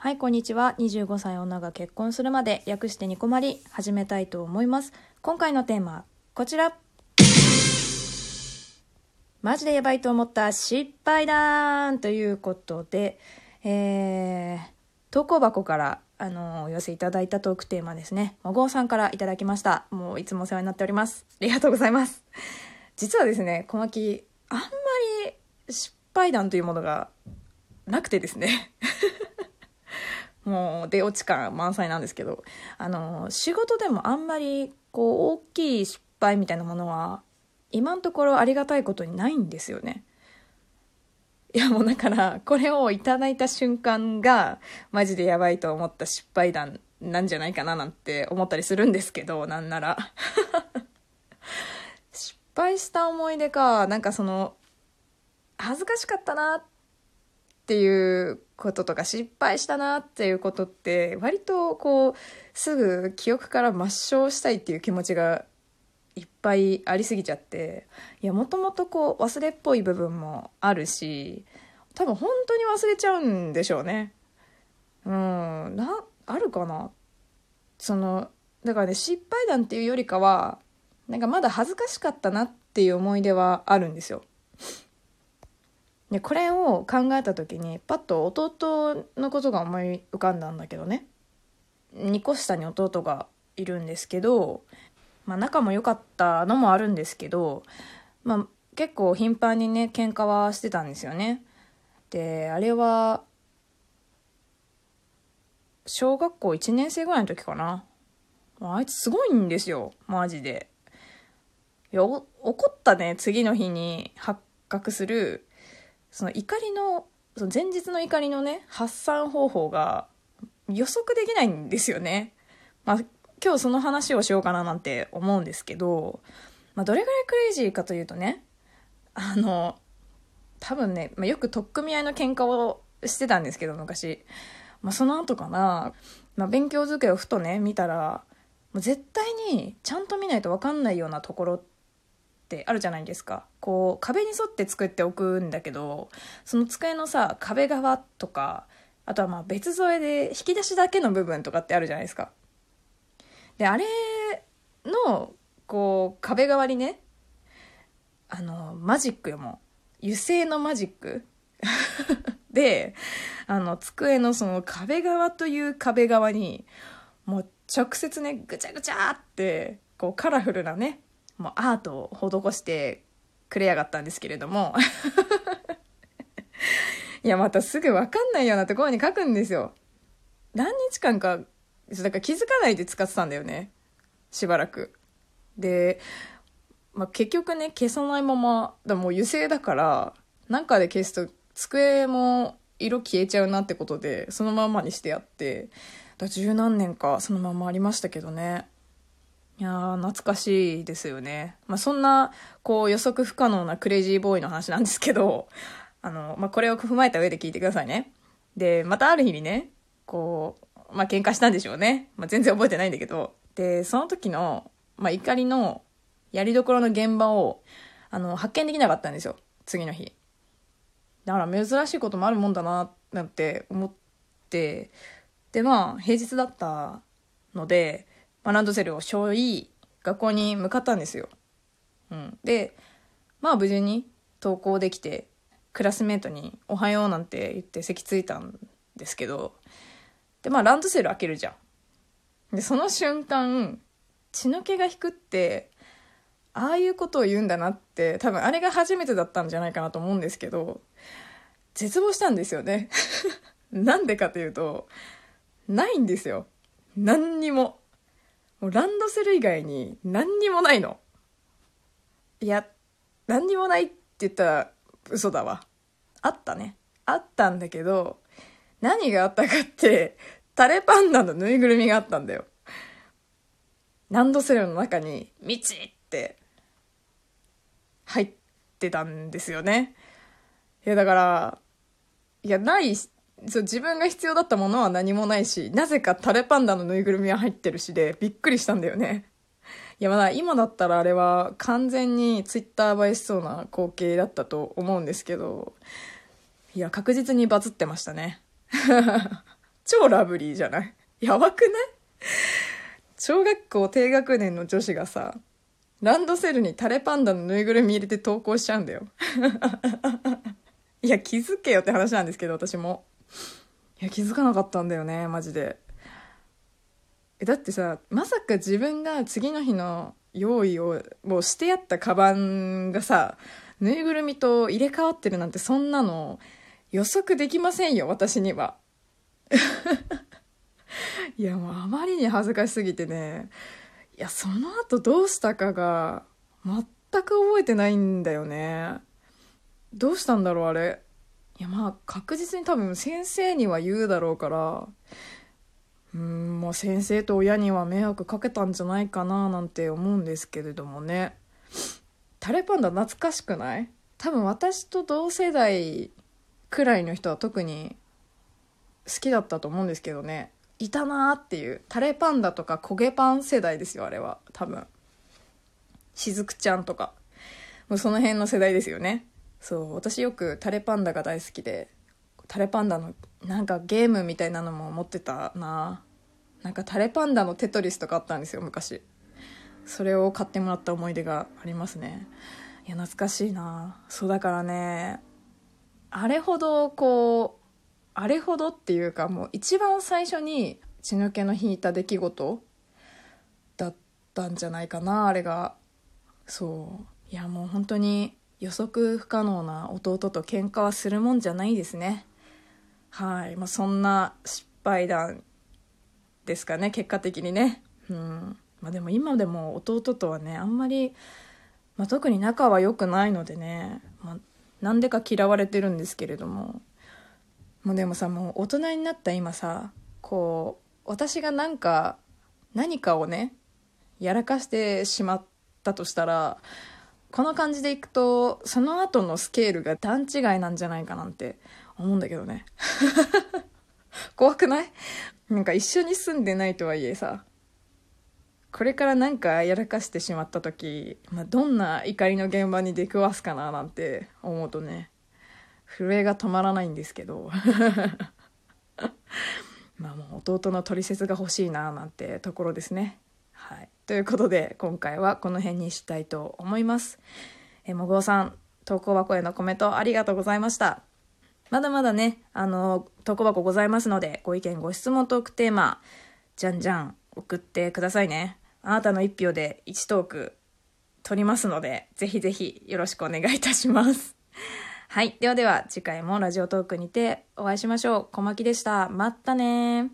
はい、こんにちは。25歳女が結婚するまで、略してニコマリ、始めたいと思います。今回のテーマ、こちら。マジでやばいと思った失敗談ということで、えー、投稿箱から、あのお寄せいただいたトークテーマですね。まごうさんからいただきました。もういつもお世話になっております。ありがとうございます。実はですね、小牧、あんまり失敗談というものがなくてですね。もう出落ち感満載なんですけどあの仕事でもあんまりこう大きい失敗みたいなものは今のところありがたいことにないんですよね。いやもうだからこれをいただいた瞬間がマジでやばいと思った失敗談なんじゃないかななんて思ったりするんですけどなんなら。失敗した思い出かなんかその恥ずかしかったなっていうこととか失敗したなっていうことって割とこうすぐ記憶から抹消したいっていう気持ちがいっぱいありすぎちゃっていやもともとこう忘れっぽい部分もあるし多分本当に忘れちゃうんでしょうね。うんなあるかな？そのだからね失敗談っていうよりかはなんかまだ恥ずかしかったなっていう思い出はあるんですよ。でこれを考えた時にパッと弟のことが思い浮かんだんだけどね。2個下に弟がいるんですけど、まあ、仲も良かったのもあるんですけど、まあ、結構頻繁にね喧嘩はしてたんですよね。であれは小学校1年生ぐらいの時かな。あいつすごいんですよ。マジで。いや怒ったね次の日に発覚するその怒りのその前日の怒りのね発散方法が予測できないんですよね。まあ今日その話をしようかななんて思うんですけど、まあ、どれぐらいクレイジーかというとねあの多分ね、まあ、よく取っ組み合いの喧嘩をしてたんですけど昔、まあ、その後かな、まあ、勉強机をふとね見たらもう絶対にちゃんと見ないと分かんないようなところってあるじゃないですか。こう壁に沿って作っておくんだけどその机のさ壁側とかあとはまあ別添えで引き出しだけの部分とかってあるじゃないですか。であれのこう壁側にねあのマジックよもう。油性のマジック。であの机のその壁側という壁側にもう直接ねぐちゃぐちゃってこうカラフルなねもうアートを施してくれやがったんですけれども。いやまたすぐ分かんないようなところに書くんですよ。何日間かだから気づかないで使ってたんだよね。しばらく。で、まあ、結局ね消さないままだもう油性だからなんかで消すと机も色消えちゃうなってことでそのままにしてやってだ十何年かそのままありましたけどね。いやー、懐かしいですよね。まあ、そんな、こう、予測不可能なクレイジーボーイの話なんですけど、あの、まあ、これを踏まえた上で聞いてくださいね。で、またある日にね、こう、まあ、喧嘩したんでしょうね。まあ、全然覚えてないんだけど。で、その時の、まあ、怒りの、やりどころの現場を、あの、発見できなかったんですよ。次の日。だから珍しいこともあるもんだな、なんて思って、で、まあ、平日だったので、まあ、ランドセルを背負い学校に向かったんですよ。うん、でまあ無事に登校できてクラスメートに「おはよう」なんて言って席ついたんですけどでまあランドセル開けるじゃん。でその瞬間血の気が引くってああいうことを言うんだなって多分あれが初めてだったんじゃないかなと思うんですけど絶望したんですよね。なんでかというとないんですよ。何にも。もうランドセル以外に何にもないの。いや、何にもないって言ったら嘘だわ。あったね。あったんだけど、何があったかって、タレパンダのぬいぐるみがあったんだよ。ランドセルの中に、みちって、入ってたんですよね。いや、だから、いや、ないそう自分が必要だったものは何もないしなぜかタレパンダのぬいぐるみは入ってるしでびっくりしたんだよねいやまだ今だったらあれは完全にツイッター映えしそうな光景だったと思うんですけどいや確実にバズってましたね 超ラブリーじゃない？やばくない？小学校低学年の女子がさ、ランドセルにタレパンダのぬいぐるみ入れて投稿しちゃうんだよ。いや、気づけよって話なんですけど、私も。いや、気づかなかったんだよね、マジで。え、だってさ、まさか自分が次の日の用意を、もうしてやったカバンがさ、ぬいぐるみと入れ替わってるなんてそんなの予測できませんよ、私には。いや、もうあまりに恥ずかしすぎてね、いや、その後どうしたかが、全く覚えてないんだよね。どうしたんだろう、あれ。いや、まあ、確実に多分先生には言うだろうから、うん、もう先生と親には迷惑かけたんじゃないかな、なんて思うんですけれどもね。タレパンダ懐かしくない？多分私と同世代くらいの人は特に好きだったと思うんですけどね。いたなーっていう。タレパンダとか焦げパン世代ですよあれは。多分。しずくちゃんとか。もうその辺の世代ですよね。そう私よくタレパンダが大好きでタレパンダのなんかゲームみたいなのも持ってたな。なんかタレパンダのテトリスとかあったんですよ昔。それを買ってもらった思い出がありますね。いや懐かしいな。そうだからねあれほどこうあれほどっていうかもう一番最初に血抜けの引いた出来事だったんじゃないかなあれが。そう。いやもう本当に予測不可能な弟と喧嘩はするもんじゃないですね。はい、まあ、そんな失敗談ですかね結果的にね。うん。まあでも今でも弟とはねあんまり、まあ、特に仲は良くないのでね、まあ、なんでか嫌われてるんですけれども。もうでもさもう大人になった今さこう私がなんか何かをねやらかしてしまったとしたらこの感じでいくとその後のスケールが段違いなんじゃないかなんて思うんだけどね。怖くない？なんか一緒に住んでないとはいえさこれからなんかやらかしてしまった時、まあ、どんな怒りの現場に出くわすかななんて思うとね震えが止まらないんですけど。まあもう弟の取説が欲しいななんてところですね。はい、ということで今回はこの辺にしたいと思います。えもぐおさん投稿箱へのコメントありがとうございました。まだまだね、あの、投稿箱ございますので、ご意見、ご質問、トークテーマ、じゃんじゃん送ってくださいね。あなたの一票で1トーク取りますので、ぜひぜひよろしくお願いいたします。はい。ではでは、次回もラジオトークにてお会いしましょう。小牧でした。まったね